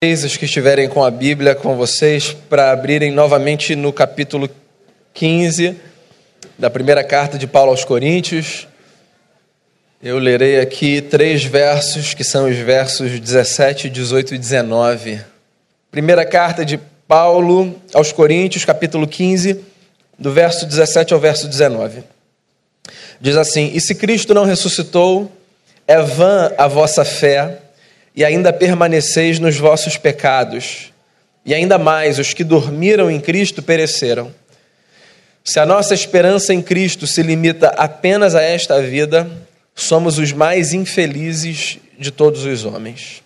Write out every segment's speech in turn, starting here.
Os que estiverem com a Bíblia com vocês para abrirem novamente no capítulo 15 da primeira carta de Paulo aos Coríntios. Eu lerei aqui três versos que são os versos 17, 18 e 19. Primeira carta de Paulo aos Coríntios, capítulo 15, do verso 17 ao verso 19. Diz assim: E se Cristo não ressuscitou, é vã a vossa fé e ainda permaneceis nos vossos pecados, e ainda mais os que dormiram em Cristo pereceram. Se a nossa esperança em Cristo se limita apenas a esta vida, somos os mais infelizes de todos os homens.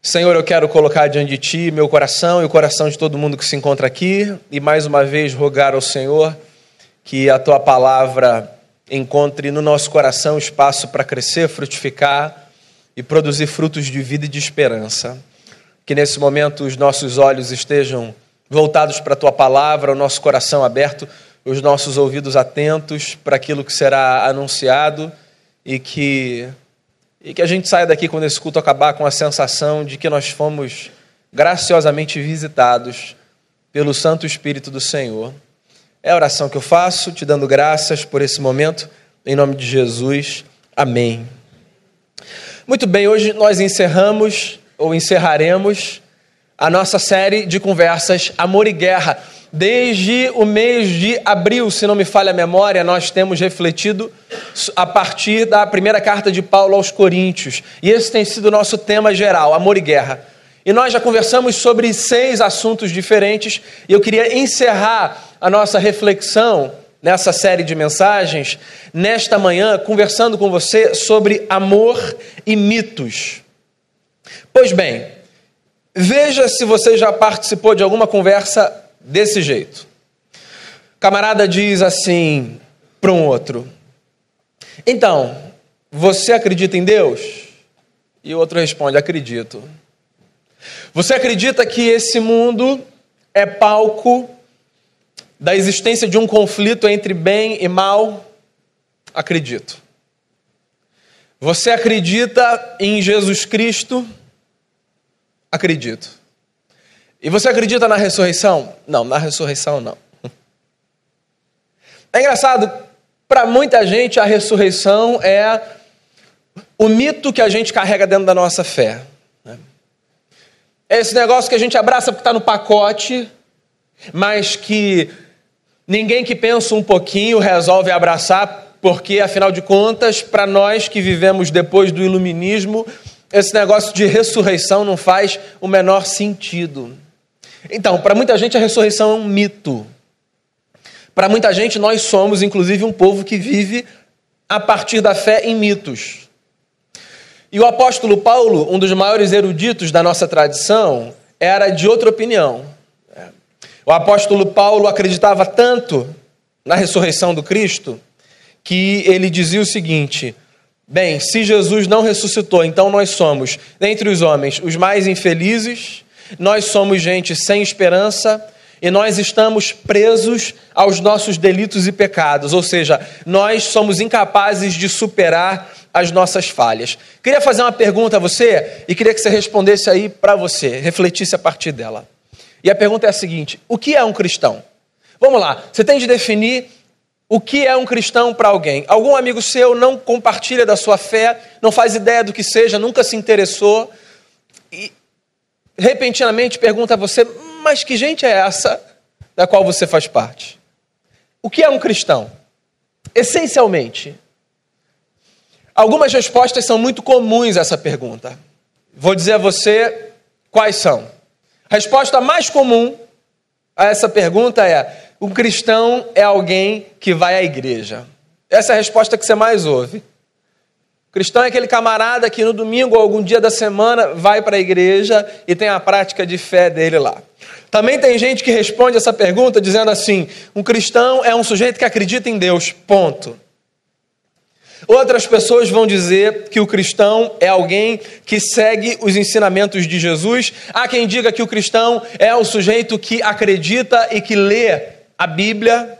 Senhor, eu quero colocar diante de Ti meu coração e o coração de todo mundo que se encontra aqui, e mais uma vez rogar ao Senhor que a Tua palavra encontre no nosso coração espaço para crescer, frutificar e produzir frutos de vida e de esperança. Que nesse momento os nossos olhos estejam voltados para a tua palavra, o nosso coração aberto, os nossos ouvidos atentos para aquilo que será anunciado e que e que a gente saia daqui quando esse culto acabar com a sensação de que nós fomos graciosamente visitados pelo Santo Espírito do Senhor. É a oração que eu faço, te dando graças por esse momento, em nome de Jesus. Amém. Muito bem, hoje nós encerramos ou encerraremos a nossa série de conversas Amor e Guerra. Desde o mês de abril, se não me falha a memória, nós temos refletido a partir da primeira carta de Paulo aos Coríntios. E esse tem sido o nosso tema geral, amor e guerra. E nós já conversamos sobre seis assuntos diferentes, e eu queria encerrar a nossa reflexão nessa série de mensagens, nesta manhã, conversando com você sobre amor e mitos. Pois bem, veja se você já participou de alguma conversa desse jeito. O camarada diz assim para um outro: Então, você acredita em Deus? E o outro responde: Acredito. Você acredita que esse mundo é palco da existência de um conflito entre bem e mal? Acredito. Você acredita em Jesus Cristo? Acredito. E você acredita na ressurreição? Não, na ressurreição não. É engraçado, para muita gente a ressurreição é o mito que a gente carrega dentro da nossa fé. Né? É esse negócio que a gente abraça porque está no pacote, mas que Ninguém que pensa um pouquinho resolve abraçar, porque, afinal de contas, para nós que vivemos depois do iluminismo, esse negócio de ressurreição não faz o menor sentido. Então, para muita gente, a ressurreição é um mito. Para muita gente, nós somos, inclusive, um povo que vive a partir da fé em mitos. E o apóstolo Paulo, um dos maiores eruditos da nossa tradição, era de outra opinião. O apóstolo Paulo acreditava tanto na ressurreição do Cristo que ele dizia o seguinte: Bem, se Jesus não ressuscitou, então nós somos, dentre os homens, os mais infelizes, nós somos gente sem esperança e nós estamos presos aos nossos delitos e pecados, ou seja, nós somos incapazes de superar as nossas falhas. Queria fazer uma pergunta a você e queria que você respondesse aí para você, refletisse a partir dela. E a pergunta é a seguinte: o que é um cristão? Vamos lá, você tem de definir o que é um cristão para alguém. Algum amigo seu não compartilha da sua fé, não faz ideia do que seja, nunca se interessou, e repentinamente pergunta a você: mas que gente é essa da qual você faz parte? O que é um cristão? Essencialmente, algumas respostas são muito comuns a essa pergunta. Vou dizer a você quais são. A resposta mais comum a essa pergunta é: um cristão é alguém que vai à igreja. Essa é a resposta que você mais ouve. O cristão é aquele camarada que no domingo ou algum dia da semana vai para a igreja e tem a prática de fé dele lá. Também tem gente que responde essa pergunta dizendo assim: um cristão é um sujeito que acredita em Deus, ponto. Outras pessoas vão dizer que o cristão é alguém que segue os ensinamentos de Jesus. Há quem diga que o cristão é o sujeito que acredita e que lê a Bíblia.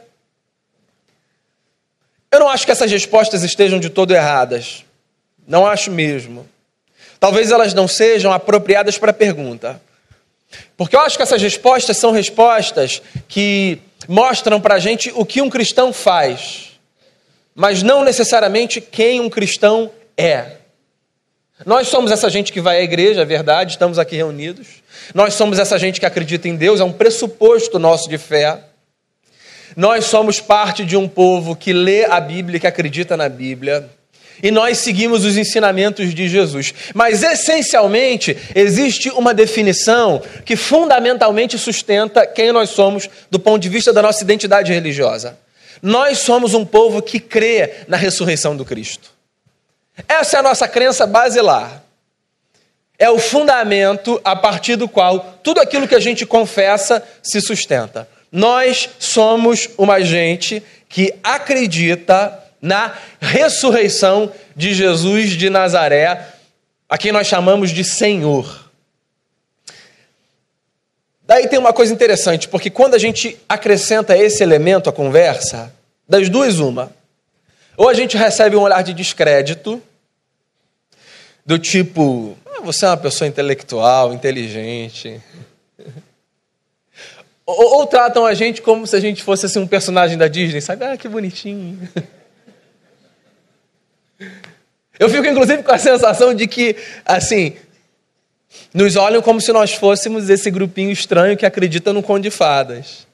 Eu não acho que essas respostas estejam de todo erradas. Não acho mesmo. talvez elas não sejam apropriadas para a pergunta. Porque eu acho que essas respostas são respostas que mostram para a gente o que um cristão faz, mas não necessariamente quem um cristão é. Nós somos essa gente que vai à igreja, é verdade, estamos aqui reunidos. Nós somos essa gente que acredita em Deus, é um pressuposto nosso de fé. Nós somos parte de um povo que lê a Bíblia, que acredita na Bíblia. E nós seguimos os ensinamentos de Jesus. Mas, essencialmente, existe uma definição que fundamentalmente sustenta quem nós somos do ponto de vista da nossa identidade religiosa. Nós somos um povo que crê na ressurreição do Cristo. Essa é a nossa crença basilar. É o fundamento a partir do qual tudo aquilo que a gente confessa se sustenta. Nós somos uma gente que acredita na ressurreição de Jesus de Nazaré, a quem nós chamamos de Senhor. Daí tem uma coisa interessante, porque quando a gente acrescenta esse elemento à conversa, das duas, uma. Ou a gente recebe um olhar de descrédito, do tipo, ah, você é uma pessoa intelectual, inteligente. Ou, ou, tratam a gente como se a gente fosse assim, um personagem da Disney, sabe? Ah, que bonitinho. Eu fico, inclusive, com a sensação de que, assim, nos olham como se nós fôssemos esse grupinho estranho que acredita no Conde de Fadas.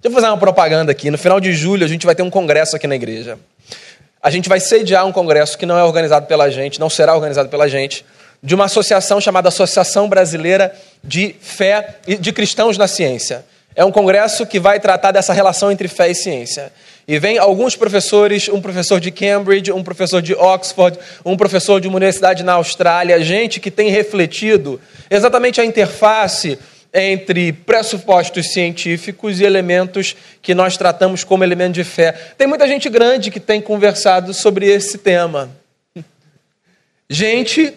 Deixa eu fazer uma propaganda aqui. No final de julho, a gente vai ter um congresso aqui na igreja. A gente vai sediar um congresso que não é organizado pela gente, não será organizado pela gente, de uma associação chamada Associação Brasileira de Fé e de Cristãos na Ciência. É um congresso que vai tratar dessa relação entre fé e ciência. E vem alguns professores, um professor de Cambridge, um professor de Oxford, um professor de uma universidade na Austrália, gente que tem refletido exatamente a interface entre pressupostos científicos e elementos que nós tratamos como elemento de fé. Tem muita gente grande que tem conversado sobre esse tema. Gente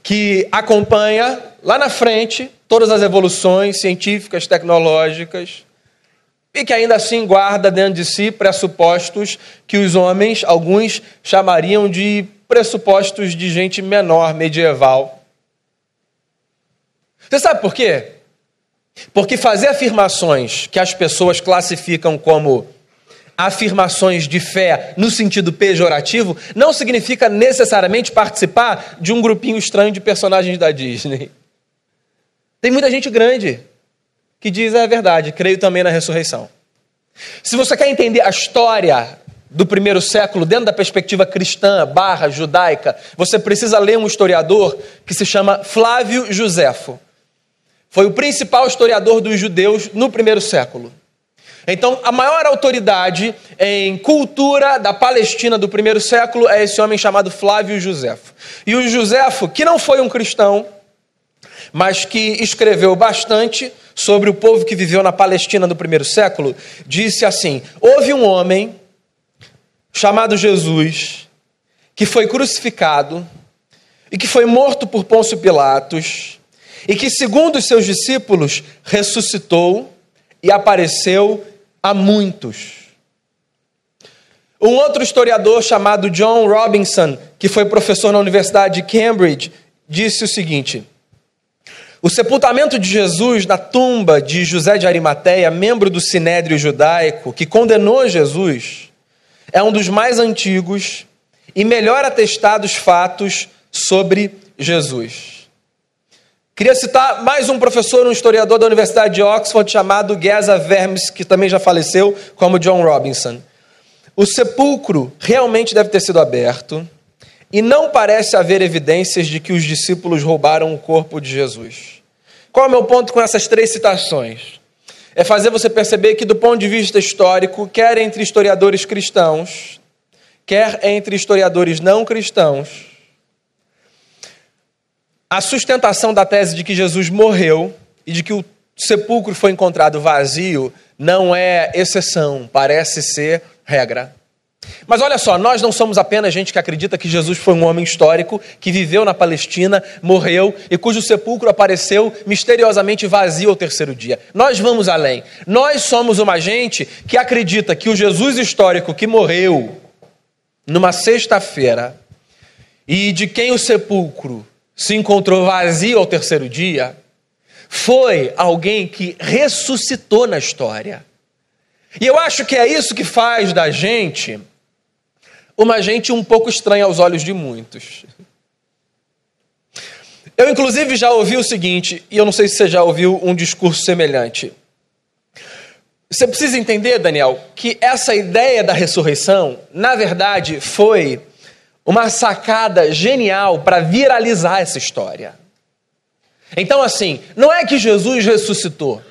que acompanha lá na frente todas as evoluções científicas, tecnológicas, e que ainda assim guarda dentro de si pressupostos que os homens, alguns, chamariam de pressupostos de gente menor, medieval. Você sabe por quê? Porque fazer afirmações que as pessoas classificam como afirmações de fé no sentido pejorativo não significa necessariamente participar de um grupinho estranho de personagens da Disney. Tem muita gente grande que diz é verdade, creio também na ressurreição. Se você quer entender a história do primeiro século dentro da perspectiva cristã barra judaica, você precisa ler um historiador que se chama Flávio Josefo. Foi o principal historiador dos judeus no primeiro século. Então, a maior autoridade em cultura da Palestina do primeiro século é esse homem chamado Flávio Josefo. E o Josefo, que não foi um cristão, mas que escreveu bastante sobre o povo que viveu na Palestina no primeiro século, disse assim: Houve um homem chamado Jesus que foi crucificado e que foi morto por Pôncio Pilatos e que, segundo os seus discípulos, ressuscitou e apareceu a muitos. Um outro historiador chamado John Robinson, que foi professor na Universidade de Cambridge, disse o seguinte: O sepultamento de Jesus na tumba de José de Arimateia, membro do sinédrio judaico, que condenou Jesus, é um dos mais antigos e melhor atestados fatos sobre Jesus. Queria citar mais um professor, um historiador da Universidade de Oxford, chamado Geza Vermes, que também já faleceu, como John Robinson. O sepulcro realmente deve ter sido aberto e não parece haver evidências de que os discípulos roubaram o corpo de Jesus. Qual é o meu ponto com essas três citações? É fazer você perceber que, do ponto de vista histórico, quer entre historiadores cristãos, quer entre historiadores não cristãos, a sustentação da tese de que Jesus morreu e de que o sepulcro foi encontrado vazio não é exceção, parece ser regra. Mas olha só, nós não somos apenas gente que acredita que Jesus foi um homem histórico que viveu na Palestina, morreu e cujo sepulcro apareceu misteriosamente vazio ao terceiro dia. Nós vamos além. Nós somos uma gente que acredita que o Jesus histórico que morreu numa sexta-feira e de quem o sepulcro se encontrou vazio ao terceiro dia, foi alguém que ressuscitou na história. E eu acho que é isso que faz da gente uma gente um pouco estranha aos olhos de muitos. Eu, inclusive, já ouvi o seguinte, e eu não sei se você já ouviu um discurso semelhante. Você precisa entender, Daniel, que essa ideia da ressurreição, na verdade, foi uma sacada genial para viralizar essa história. Então, assim, não é que Jesus ressuscitou,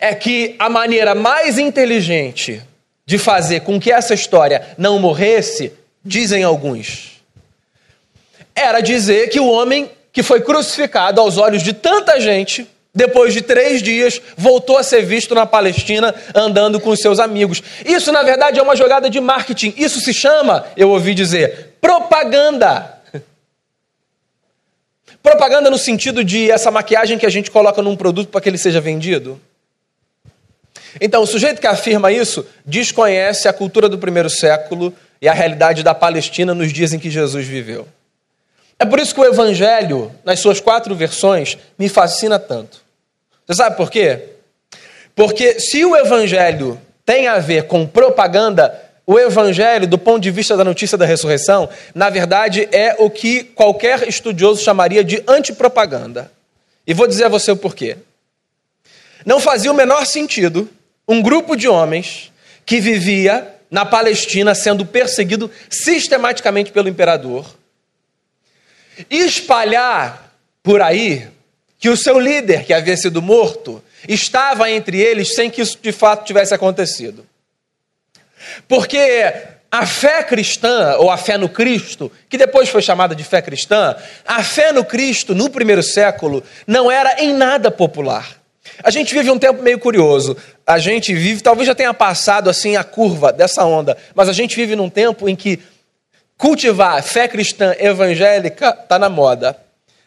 é que a maneira mais inteligente de fazer com que essa história não morresse, dizem alguns, era dizer que o homem que foi crucificado aos olhos de tanta gente, depois de três dias, voltou a ser visto na Palestina andando com seus amigos. Isso, na verdade, é uma jogada de marketing. Isso se chama, eu ouvi dizer, propaganda. Propaganda no sentido de essa maquiagem que a gente coloca num produto para que ele seja vendido. Então, o sujeito que afirma isso desconhece a cultura do primeiro século e a realidade da Palestina nos dias em que Jesus viveu. É por isso que o Evangelho, nas suas quatro versões, me fascina tanto. Você sabe por quê? Porque se o Evangelho tem a ver com propaganda, o Evangelho, do ponto de vista da notícia da ressurreição, na verdade é o que qualquer estudioso chamaria de antipropaganda. E vou dizer a você o porquê. Não fazia o menor sentido um grupo de homens que vivia na Palestina sendo perseguido sistematicamente pelo imperador espalhar por aí que o seu líder, que havia sido morto, estava entre eles sem que isso de fato tivesse acontecido. Porque a fé cristã, ou a fé no Cristo, que depois foi chamada de fé cristã, a fé no Cristo no primeiro século não era em nada popular. A gente vive um tempo meio curioso. A gente vive, talvez já tenha passado assim a curva dessa onda, mas a gente vive num tempo em que cultivar fé cristã evangélica está na moda.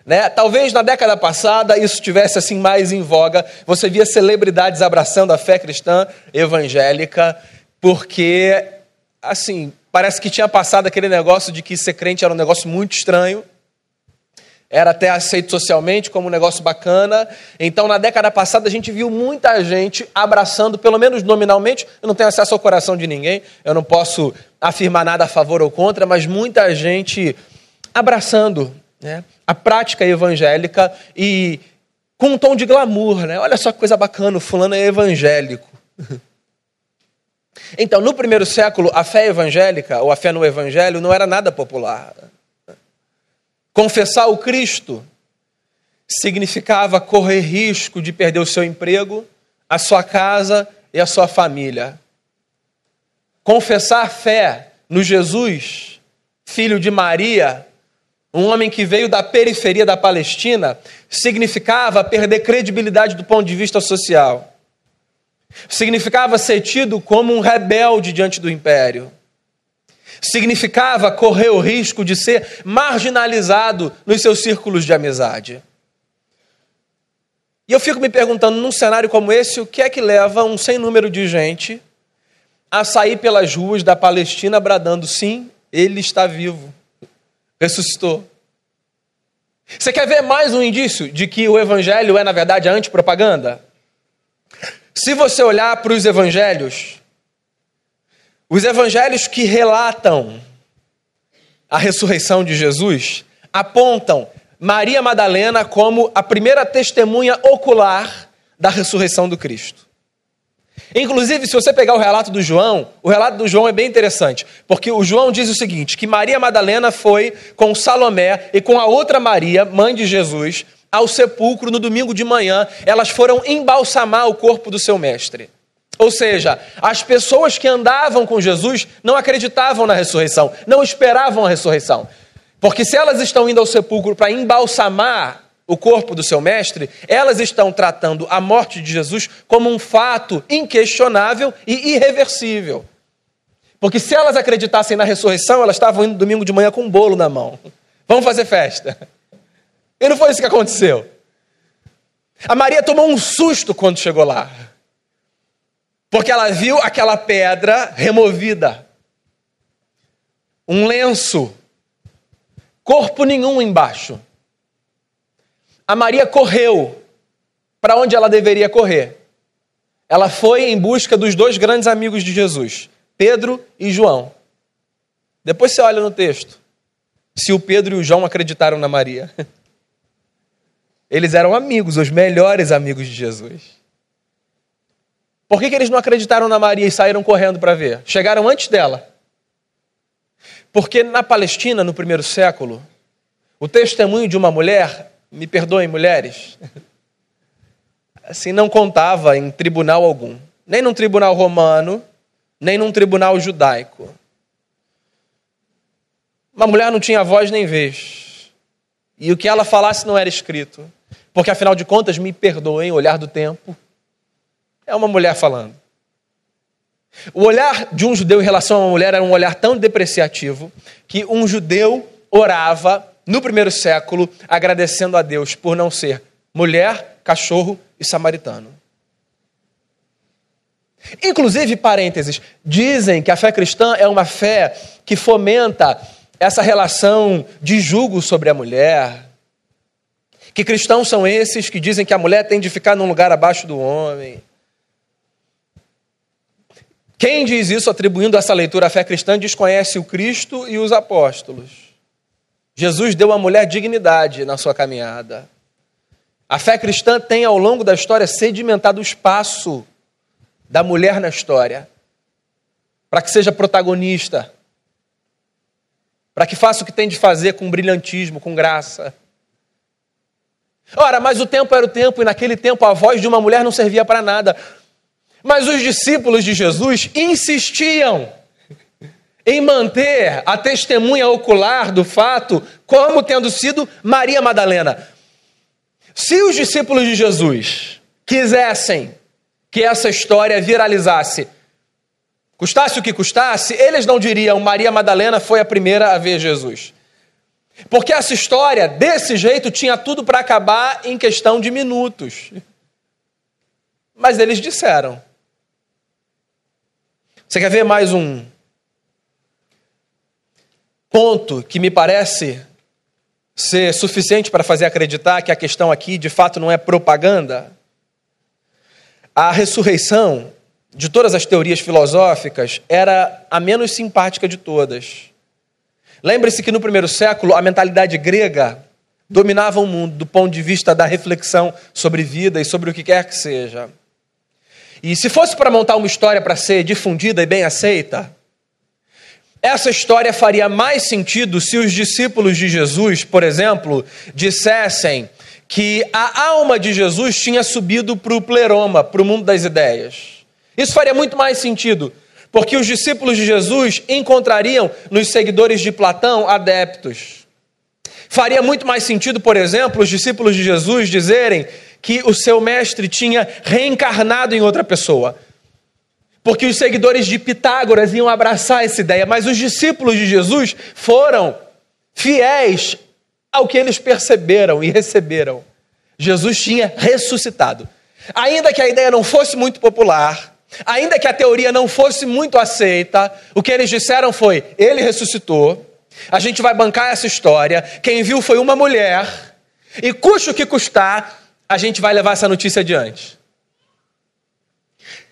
Né? Talvez na década passada isso estivesse assim mais em voga. Você via celebridades abraçando a fé cristã evangélica, porque assim parece que tinha passado aquele negócio de que ser crente era um negócio muito estranho era até aceito socialmente como um negócio bacana. Então, na década passada, a gente viu muita gente abraçando, pelo menos nominalmente. Eu não tenho acesso ao coração de ninguém, eu não posso afirmar nada a favor ou contra, mas muita gente abraçando né, a prática evangélica e com um tom de glamour. Né? Olha só que coisa bacana, o fulano é evangélico. Então, no primeiro século, a fé evangélica, ou a fé no evangelho, não era nada popular. Confessar o Cristo significava correr risco de perder o seu emprego, a sua casa e a sua família. Confessar fé no Jesus, filho de Maria, um homem que veio da periferia da Palestina, significava perder credibilidade do ponto de vista social. Significava ser tido como um rebelde diante do império significava correr o risco de ser marginalizado nos seus círculos de amizade. E eu fico me perguntando, num cenário como esse, o que é que leva um sem número de gente a sair pelas ruas da Palestina bradando: sim, ele está vivo, ressuscitou. Você quer ver mais um indício de que o evangelho é, na verdade, a antipropaganda? Se você olhar para os evangelhos, os evangelhos que relatam a ressurreição de Jesus apontam Maria Madalena como a primeira testemunha ocular da ressurreição do Cristo. Inclusive, se você pegar o relato do João, o relato do João é bem interessante, porque o João diz o seguinte: que Maria Madalena foi com Salomé e com a outra Maria, mãe de Jesus, ao sepulcro no domingo de manhã, elas foram embalsamar o corpo do seu mestre. Ou seja, as pessoas que andavam com Jesus não acreditavam na ressurreição, não esperavam a ressurreição. Porque se elas estão indo ao sepulcro para embalsamar o corpo do seu mestre, elas estão tratando a morte de Jesus como um fato inquestionável e irreversível. Porque se elas acreditassem na ressurreição, elas estavam indo domingo de manhã com um bolo na mão. Vamos fazer festa. E não foi isso que aconteceu. A Maria tomou um susto quando chegou lá. Porque ela viu aquela pedra removida. Um lenço corpo nenhum embaixo. A Maria correu para onde ela deveria correr. Ela foi em busca dos dois grandes amigos de Jesus, Pedro e João. Depois você olha no texto se o Pedro e o João acreditaram na Maria. Eles eram amigos, os melhores amigos de Jesus. Por que, que eles não acreditaram na Maria e saíram correndo para ver? Chegaram antes dela. Porque na Palestina, no primeiro século, o testemunho de uma mulher, me perdoem mulheres, assim não contava em tribunal algum, nem num tribunal romano, nem num tribunal judaico. Uma mulher não tinha voz nem vez. E o que ela falasse não era escrito. Porque afinal de contas, me perdoem, olhar do tempo, é uma mulher falando. O olhar de um judeu em relação a uma mulher era um olhar tão depreciativo que um judeu orava no primeiro século agradecendo a Deus por não ser mulher, cachorro e samaritano. Inclusive, parênteses, dizem que a fé cristã é uma fé que fomenta essa relação de julgo sobre a mulher. Que cristãos são esses que dizem que a mulher tem de ficar num lugar abaixo do homem? Quem diz isso atribuindo essa leitura à fé cristã desconhece o Cristo e os apóstolos. Jesus deu à mulher dignidade na sua caminhada. A fé cristã tem ao longo da história sedimentado o espaço da mulher na história, para que seja protagonista, para que faça o que tem de fazer com brilhantismo, com graça. Ora, mas o tempo era o tempo, e naquele tempo a voz de uma mulher não servia para nada. Mas os discípulos de Jesus insistiam em manter a testemunha ocular do fato como tendo sido Maria Madalena. Se os discípulos de Jesus quisessem que essa história viralizasse, Custasse o que custasse, eles não diriam Maria Madalena foi a primeira a ver Jesus. Porque essa história, desse jeito, tinha tudo para acabar em questão de minutos. Mas eles disseram. Você quer ver mais um ponto que me parece ser suficiente para fazer acreditar que a questão aqui de fato não é propaganda? A ressurreição de todas as teorias filosóficas, era a menos simpática de todas. Lembre-se que no primeiro século a mentalidade grega dominava o mundo do ponto de vista da reflexão sobre vida e sobre o que quer que seja. E se fosse para montar uma história para ser difundida e bem aceita, essa história faria mais sentido se os discípulos de Jesus, por exemplo, dissessem que a alma de Jesus tinha subido para o pleroma, para o mundo das ideias. Isso faria muito mais sentido, porque os discípulos de Jesus encontrariam nos seguidores de Platão adeptos. Faria muito mais sentido, por exemplo, os discípulos de Jesus dizerem que o seu mestre tinha reencarnado em outra pessoa. Porque os seguidores de Pitágoras iam abraçar essa ideia, mas os discípulos de Jesus foram fiéis ao que eles perceberam e receberam. Jesus tinha ressuscitado. Ainda que a ideia não fosse muito popular, Ainda que a teoria não fosse muito aceita, o que eles disseram foi: ele ressuscitou, a gente vai bancar essa história, quem viu foi uma mulher, e custe o que custar, a gente vai levar essa notícia adiante.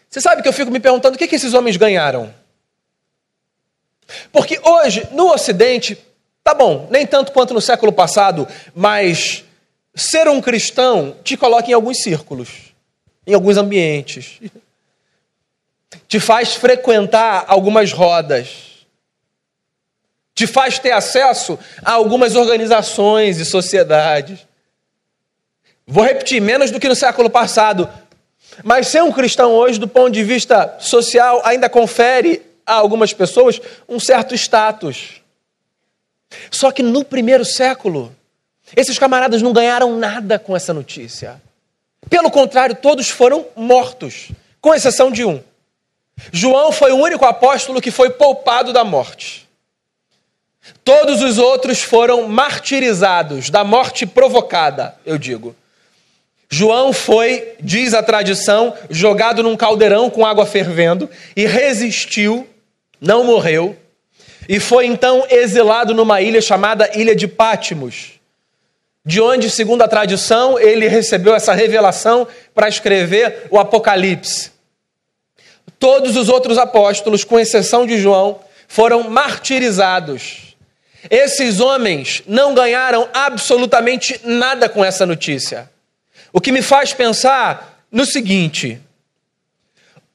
Você sabe que eu fico me perguntando o que, esses homens ganharam? Porque hoje, no Ocidente, tá bom, nem tanto quanto no século passado, mas ser um cristão te coloca em alguns círculos, em alguns ambientes te faz frequentar algumas rodas, te faz ter acesso a algumas organizações e sociedades. Vou repetir, menos do que no século passado. Mas ser um cristão hoje, do ponto de vista social, ainda confere a algumas pessoas um certo status. Só que no primeiro século, esses camaradas não ganharam nada com essa notícia. Pelo contrário, todos foram mortos, com exceção de um. João foi o único apóstolo que foi poupado da morte. Todos os outros foram martirizados, da morte provocada, eu digo. João foi, diz a tradição, jogado num caldeirão com água fervendo e resistiu, não morreu, e foi então exilado numa ilha chamada Ilha de Pátimos, de onde, segundo a tradição, ele recebeu essa revelação para escrever o Apocalipse. Todos os outros apóstolos, com exceção de João, foram martirizados. Esses homens não ganharam absolutamente nada com essa notícia. O que me faz pensar no seguinte: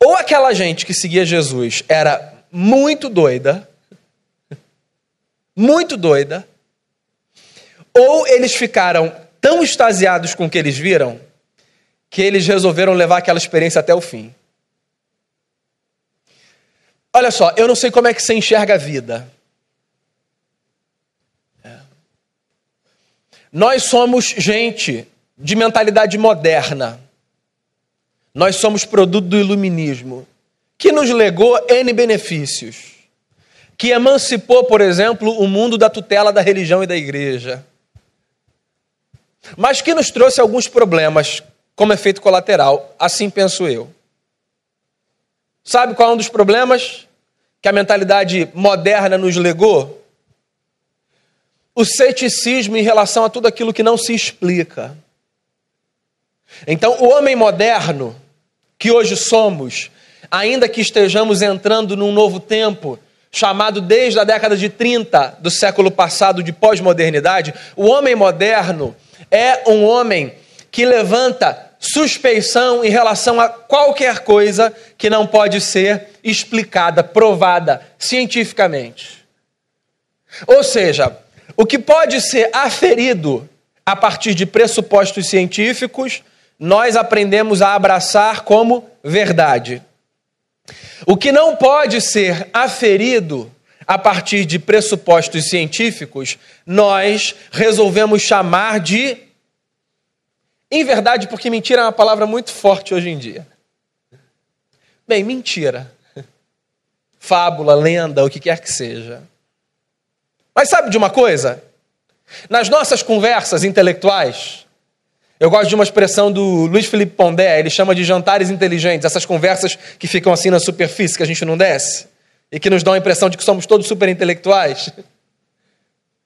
ou aquela gente que seguia Jesus era muito doida, muito doida, ou eles ficaram tão extasiados com o que eles viram que eles resolveram levar aquela experiência até o fim. Olha só, eu não sei como é que você enxerga a vida. É. Nós somos gente de mentalidade moderna. Nós somos produto do iluminismo, que nos legou N benefícios, que emancipou, por exemplo, o mundo da tutela da religião e da igreja, mas que nos trouxe alguns problemas como efeito colateral, assim penso eu. Sabe qual é um dos problemas que a mentalidade moderna nos legou? O ceticismo em relação a tudo aquilo que não se explica. Então, o homem moderno, que hoje somos, ainda que estejamos entrando num novo tempo, chamado desde a década de 30 do século passado de pós-modernidade, o homem moderno é um homem que levanta suspeição em relação a qualquer coisa que não pode ser explicada, provada cientificamente. Ou seja, o que pode ser aferido a partir de pressupostos científicos nós aprendemos a abraçar como verdade. O que não pode ser aferido a partir de pressupostos científicos, nós resolvemos chamar de. Em verdade, porque mentira é uma palavra muito forte hoje em dia. Bem, mentira. Fábula, lenda, o que quer que seja. Mas sabe de uma coisa? Nas nossas conversas intelectuais, eu gosto de uma expressão do Luiz Felipe Pondé, ele chama de jantares inteligentes, essas conversas que ficam assim na superfície, que a gente não desce, e que nos dão a impressão de que somos todos super intelectuais,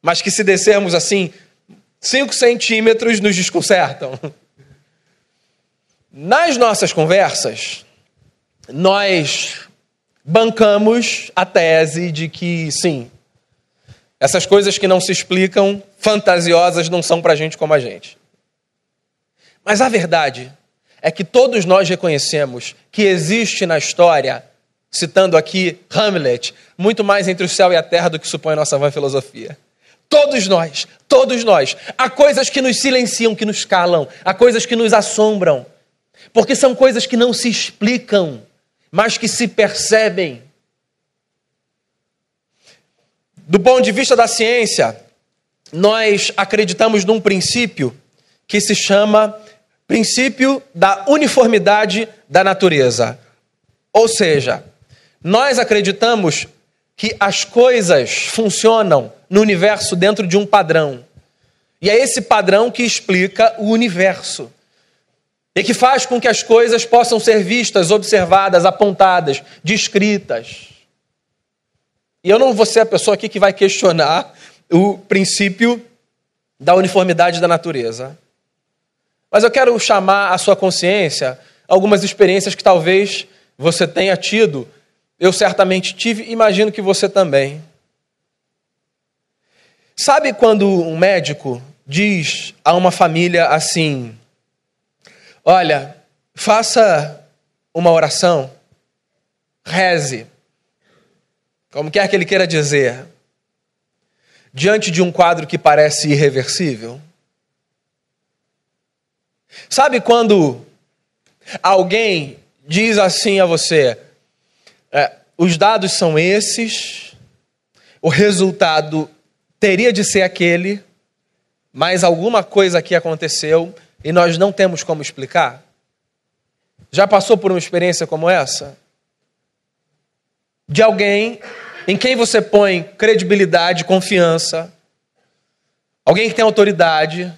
mas que se descermos assim, cinco centímetros nos desconcertam. Nas nossas conversas, nós bancamos a tese de que, sim, essas coisas que não se explicam, fantasiosas, não são para gente como a gente. Mas a verdade é que todos nós reconhecemos que existe na história, citando aqui Hamlet, muito mais entre o céu e a terra do que supõe a nossa vã filosofia. Todos nós, todos nós. Há coisas que nos silenciam, que nos calam, há coisas que nos assombram, porque são coisas que não se explicam, mas que se percebem. Do ponto de vista da ciência, nós acreditamos num princípio que se chama princípio da uniformidade da natureza. Ou seja, nós acreditamos que as coisas funcionam no universo dentro de um padrão. E é esse padrão que explica o universo. E que faz com que as coisas possam ser vistas, observadas, apontadas, descritas. E eu não vou ser a pessoa aqui que vai questionar o princípio da uniformidade da natureza. Mas eu quero chamar a sua consciência algumas experiências que talvez você tenha tido, eu certamente tive, imagino que você também. Sabe quando um médico diz a uma família assim: Olha, faça uma oração, reze, como quer que ele queira dizer, diante de um quadro que parece irreversível? Sabe quando alguém diz assim a você: é, os dados são esses, o resultado teria de ser aquele, mas alguma coisa aqui aconteceu e nós não temos como explicar? Já passou por uma experiência como essa? De alguém em quem você põe credibilidade, confiança, alguém que tem autoridade,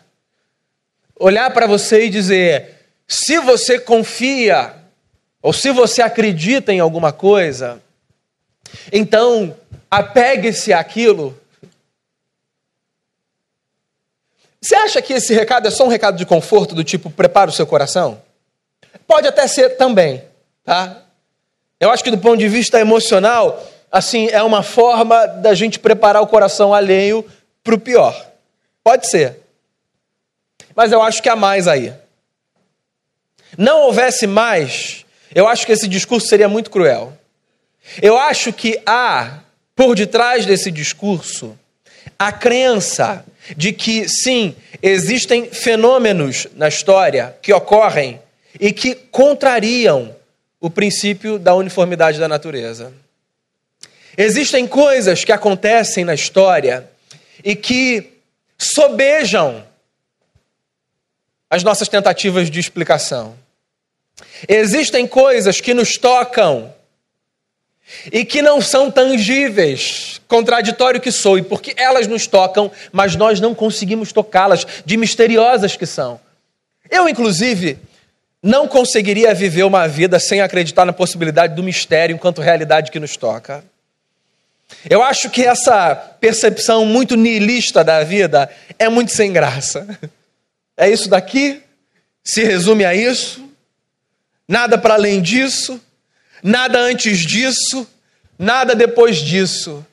olhar para você e dizer: se você confia ou se você acredita em alguma coisa, Então, apegue-se àquilo. Você acha que esse recado é só um recado de conforto, do tipo, prepara o seu coração? Pode até ser também, tá? Eu acho que do ponto de vista emocional, assim, é uma forma da gente preparar o coração alheio para o pior. Pode ser. Mas eu acho que há mais aí. Não houvesse mais, eu acho que esse discurso seria muito cruel. Eu acho que há, por detrás desse discurso, a crença de que, sim, existem fenômenos na história que ocorrem e que contrariam o princípio da uniformidade da natureza. Existem coisas que acontecem na história e que sobejam as nossas tentativas de explicação. Existem coisas que nos tocam e que não são tangíveis, contraditório que sou, e porque elas nos tocam, mas nós não conseguimos tocá-las, de misteriosas que são. Eu, inclusive, não conseguiria viver uma vida sem acreditar na possibilidade do mistério enquanto realidade que nos toca. Eu acho que essa percepção muito niilista da vida é muito sem graça. É isso daqui, se resume a isso, nada para além disso, nada antes disso, nada depois disso.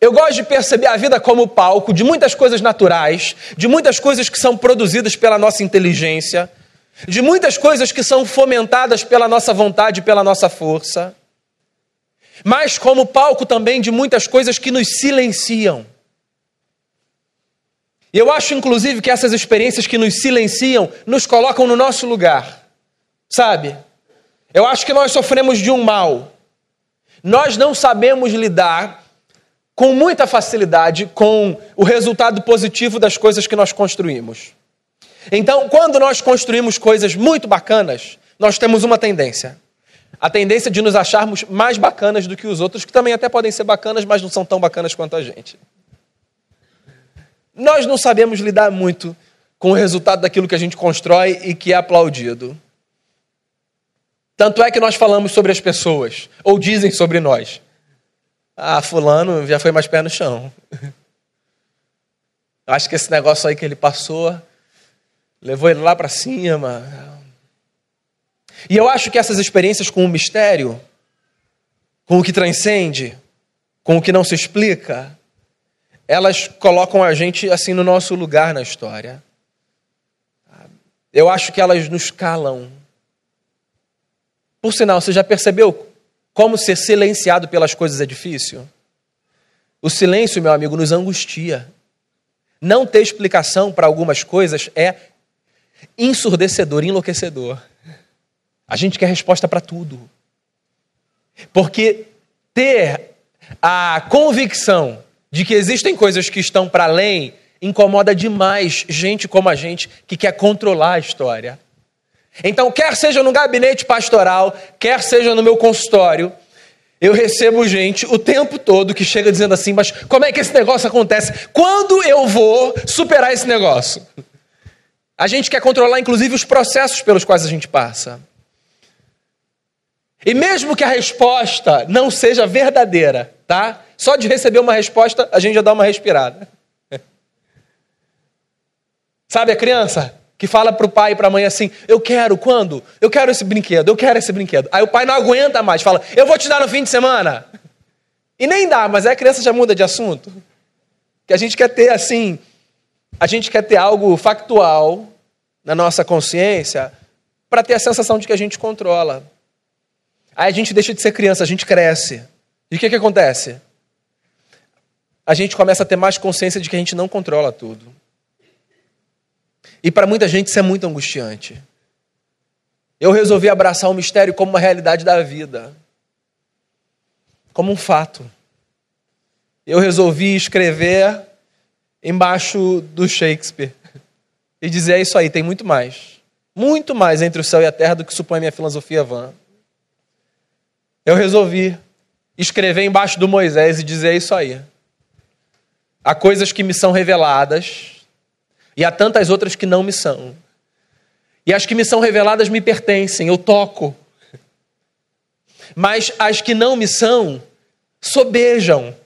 Eu gosto de perceber a vida como palco de muitas coisas naturais, de muitas coisas que são produzidas pela nossa inteligência, de muitas coisas que são fomentadas pela nossa vontade pela nossa força, mas como palco também de muitas coisas que nos silenciam. E eu acho, inclusive, que essas experiências que nos silenciam nos colocam no nosso lugar, sabe? Eu acho que nós sofremos de um mal. Nós não sabemos lidar com muita facilidade com o resultado positivo das coisas que nós construímos. Então, quando nós construímos coisas muito bacanas, nós temos uma tendência. A tendência de nos acharmos mais bacanas do que os outros, que também até podem ser bacanas, mas não são tão bacanas quanto a gente. Nós não sabemos lidar muito com o resultado daquilo que a gente constrói e que é aplaudido. Tanto é que nós falamos sobre as pessoas, ou dizem sobre nós. Ah, fulano já foi mais pé no chão. Acho que esse negócio aí que ele passou levou ele lá para cima. E eu acho que essas experiências com o mistério, com o que transcende, com o que não se explica, elas colocam a gente assim no nosso lugar na história. Eu acho que elas nos calam por sinal, você já percebeu como ser silenciado pelas coisas é difícil? O silêncio, meu amigo, nos angustia. Não ter explicação para algumas coisas é ensurdecedor, enlouquecedor. A gente quer resposta para tudo. Porque ter a convicção de que existem coisas que estão para além incomoda demais gente como a gente que quer controlar a história. Então, quer seja no gabinete pastoral, quer seja no meu consultório, eu recebo gente o tempo todo que chega dizendo assim: Mas como é que esse negócio acontece? Quando eu vou superar esse negócio? A gente quer controlar, inclusive, os processos pelos quais a gente passa. E mesmo que a resposta não seja verdadeira, tá? Só de receber uma resposta, a gente já dá uma respirada. Sabe a criança? que fala para o pai e para a mãe assim: Eu quero, quando? Eu quero esse brinquedo, eu quero esse brinquedo. Aí o pai não aguenta mais, fala: Eu vou te dar no fim de semana. E nem dá, mas aí a criança já muda de assunto. Que a gente quer ter assim, a gente quer ter algo factual na nossa consciência para ter a sensação de que a gente controla. Aí a gente deixa de ser criança, a gente cresce. E o que, que acontece? A gente começa a ter mais consciência de que a gente não controla tudo. E para muita gente isso é muito angustiante. Eu resolvi abraçar o mistério como uma realidade da vida, como um fato. Eu resolvi escrever embaixo do Shakespeare e dizer: é isso aí, tem muito mais. Muito mais entre o céu e a terra do que supõe minha filosofia vã. Eu resolvi escrever embaixo do Moisés e dizer: isso aí. Há coisas que me são reveladas e há tantas outras que não me são. E as que me são reveladas me pertencem, eu toco. Mas as que não me são, sobejam,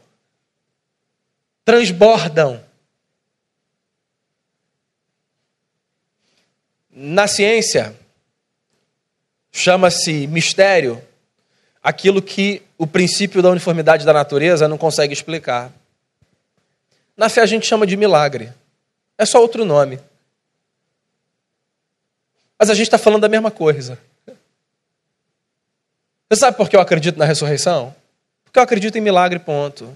transbordam. Na ciência, chama-se mistério aquilo que o princípio da uniformidade da natureza não consegue explicar. Na fé a gente chama de milagre. É só outro nome. Mas a gente está falando da mesma coisa. Você sabe por que eu acredito na ressurreição? Porque eu acredito em milagre, ponto.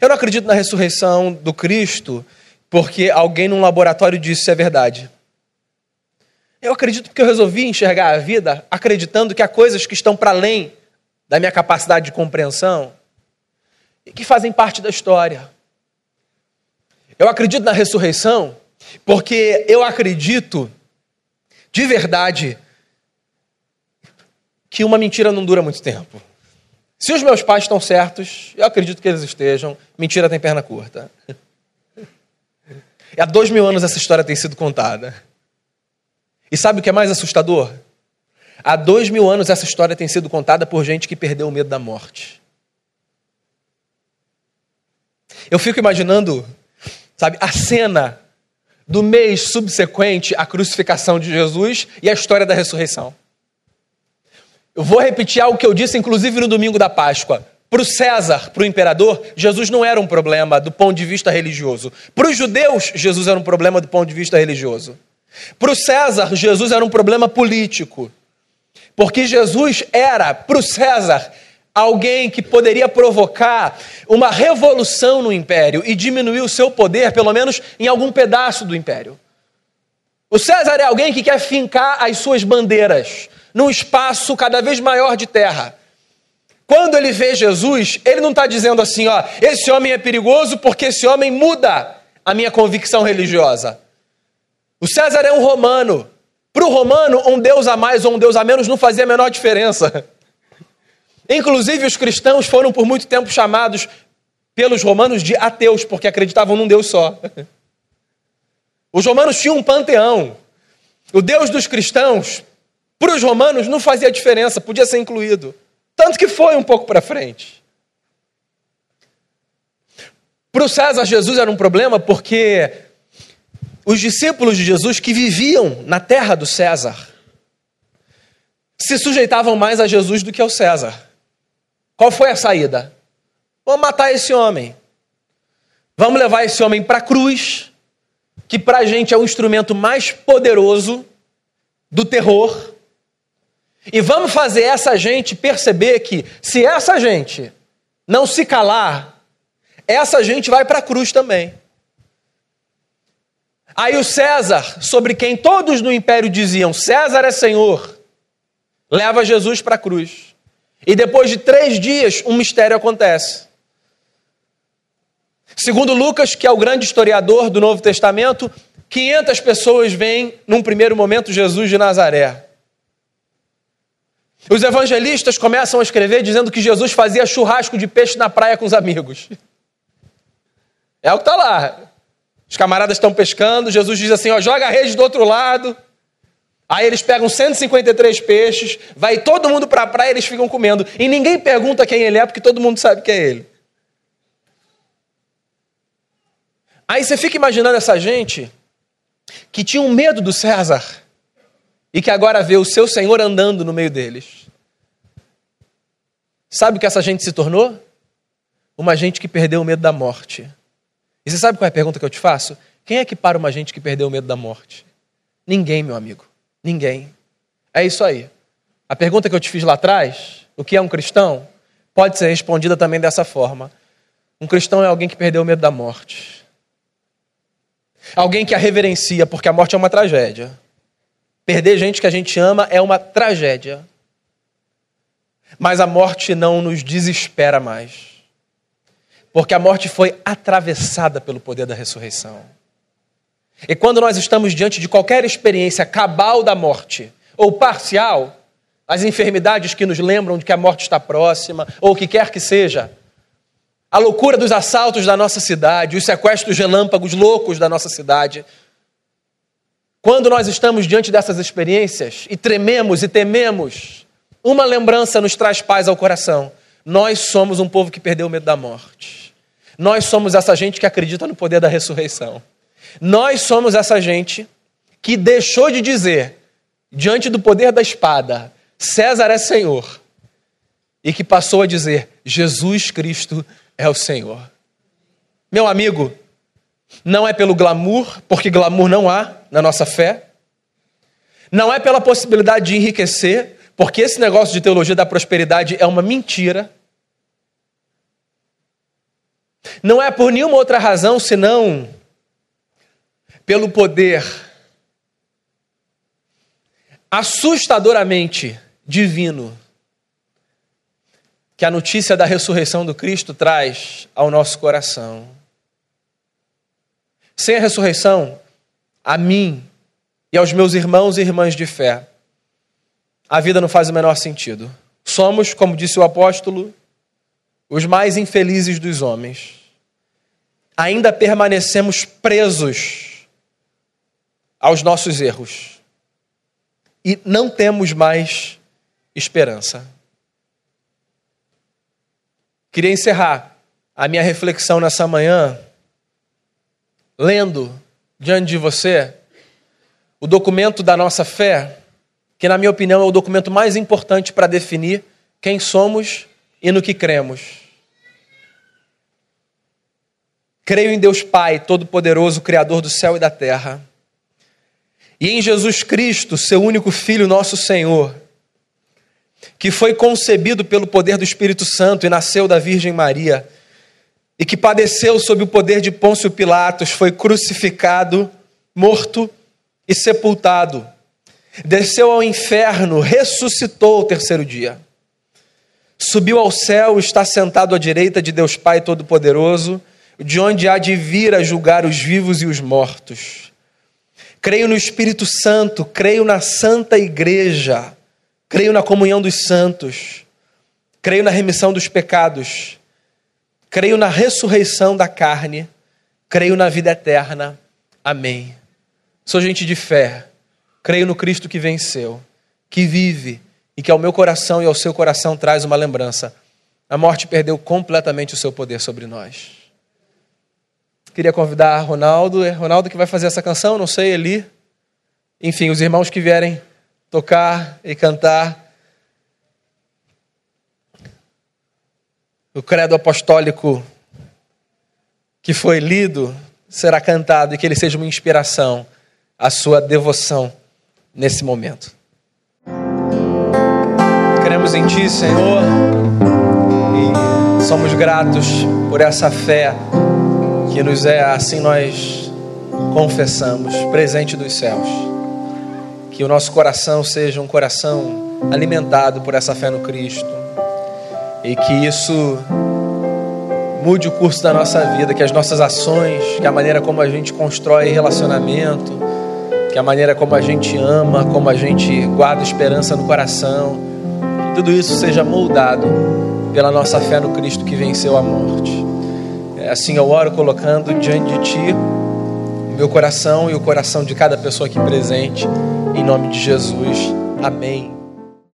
Eu não acredito na ressurreição do Cristo porque alguém num laboratório disse isso é verdade. Eu acredito porque eu resolvi enxergar a vida acreditando que há coisas que estão para além da minha capacidade de compreensão e que fazem parte da história. Eu acredito na ressurreição porque eu acredito de verdade que uma mentira não dura muito tempo. Se os meus pais estão certos, eu acredito que eles estejam, mentira tem perna curta. Há dois mil anos essa história tem sido contada. E sabe o que é mais assustador? Há dois mil anos essa história tem sido contada por gente que perdeu o medo da morte. Eu fico imaginando, sabe, a cena do mês subsequente à crucificação de Jesus e a história da ressurreição. Eu vou repetir algo que eu disse, inclusive, no domingo da Páscoa. Para o César, para o imperador, Jesus não era um problema do ponto de vista religioso. Para os judeus, Jesus era um problema do ponto de vista religioso. Para o César, Jesus era um problema político. Porque Jesus era, para o César, alguém que poderia provocar uma revolução no império e diminuir o seu poder, pelo menos em algum pedaço do império. O César é alguém que quer fincar as suas bandeiras num espaço cada vez maior de terra. Quando ele vê Jesus, ele não está dizendo assim, ó, esse homem é perigoso porque esse homem muda a minha convicção religiosa. O César é um romano. Para o romano, um Deus a mais ou um Deus a menos não fazia a menor diferença. Inclusive, os cristãos foram por muito tempo chamados pelos romanos de ateus, porque acreditavam num Deus só. Os romanos tinham um panteão. O Deus dos cristãos, para os romanos, não fazia diferença, podia ser incluído. Tanto que foi um pouco para frente. Para o César, Jesus era um problema porque os discípulos de Jesus que viviam na terra do César se sujeitavam mais a Jesus do que ao César. Qual foi a saída? Vamos matar esse homem. Vamos levar esse homem para a cruz, que para a gente é o instrumento mais poderoso do terror. E vamos fazer essa gente perceber que, se essa gente não se calar, essa gente vai para a cruz também. Aí o César, sobre quem todos no império diziam: César é senhor, leva Jesus para a cruz. E depois de três dias, um mistério acontece. Segundo Lucas, que é o grande historiador do Novo Testamento, 500 pessoas veem, num primeiro momento, Jesus de Nazaré. Os evangelistas começam a escrever dizendo que Jesus fazia churrasco de peixe na praia com os amigos. É o que está lá. Os camaradas estão pescando, Jesus diz assim: ó, joga a rede do outro lado. Aí eles pegam 153 peixes, vai todo mundo para a praia eles ficam comendo. E ninguém pergunta quem ele é, porque todo mundo sabe que é ele. Aí você fica imaginando essa gente que tinha um medo do César e que agora vê o seu Senhor andando no meio deles. Sabe o que essa gente se tornou? Uma gente que perdeu o medo da morte. E você sabe qual é a pergunta que eu te faço? Quem é que para uma gente que perdeu o medo da morte? Ninguém, meu amigo. Ninguém. É isso aí. A pergunta que eu te fiz lá atrás, o que é um cristão, pode ser respondida também dessa forma. Um cristão é alguém que perdeu o medo da morte. Alguém que a reverencia, porque a morte é uma tragédia. Perder gente que a gente ama é uma tragédia. Mas a morte não nos desespera mais porque a morte foi atravessada pelo poder da ressurreição. E quando nós estamos diante de qualquer experiência cabal da morte, ou parcial, as enfermidades que nos lembram de que a morte está próxima, ou o que quer que seja, a loucura dos assaltos da nossa cidade, os sequestros relâmpagos loucos da nossa cidade. Quando nós estamos diante dessas experiências e trememos e tememos, uma lembrança nos traz paz ao coração Nós somos um povo que perdeu o medo da morte. Nós somos essa gente que acredita no poder da ressurreição. Nós somos essa gente que deixou de dizer, diante do poder da espada, César é Senhor, e que passou a dizer, Jesus Cristo é o Senhor. Meu amigo, não é pelo glamour, porque glamour não há na nossa fé. Não é pela possibilidade de enriquecer, porque esse negócio de teologia da prosperidade é uma mentira. Não é por nenhuma outra razão senão pelo poder assustadoramente divino que a notícia da ressurreição do Cristo traz ao nosso coração. Sem a ressurreição, a mim e aos meus irmãos e irmãs de fé, a vida não faz o menor sentido. Somos, como disse o apóstolo, os mais infelizes dos homens. Ainda permanecemos presos aos nossos erros e não temos mais esperança. Queria encerrar a minha reflexão nessa manhã lendo diante de você o documento da nossa fé, que, na minha opinião, é o documento mais importante para definir quem somos e no que cremos. Creio em Deus Pai, Todo-Poderoso, Criador do céu e da terra, e em Jesus Cristo, seu único Filho, nosso Senhor, que foi concebido pelo poder do Espírito Santo e nasceu da Virgem Maria e que padeceu sob o poder de Pôncio Pilatos, foi crucificado, morto e sepultado. Desceu ao inferno, ressuscitou ao terceiro dia. Subiu ao céu, está sentado à direita de Deus Pai Todo-Poderoso, de onde há de vir a julgar os vivos e os mortos. Creio no Espírito Santo, creio na Santa Igreja, creio na comunhão dos santos, creio na remissão dos pecados creio na ressurreição da carne, creio na vida eterna. Amém. Sou gente de fé, creio no Cristo que venceu, que vive e que ao meu coração e ao seu coração traz uma lembrança. A morte perdeu completamente o seu poder sobre nós. Queria convidar Ronaldo, é Ronaldo que vai fazer essa canção, não sei, Eli. Enfim, os irmãos que vierem tocar e cantar. o credo apostólico que foi lido será cantado e que ele seja uma inspiração à sua devoção nesse momento. Queremos em Ti, Senhor, e somos gratos por essa fé que nos é, assim nós confessamos, presente dos céus. Que o nosso coração seja um coração alimentado por essa fé no Cristo e que isso mude o curso da nossa vida, que as nossas ações, que a maneira como a gente constrói relacionamento, que a maneira como a gente ama, como a gente guarda esperança no coração, que tudo isso seja moldado pela nossa fé no Cristo que venceu a morte. Assim eu oro colocando diante de Ti meu coração e o coração de cada pessoa aqui presente, em nome de Jesus. Amém.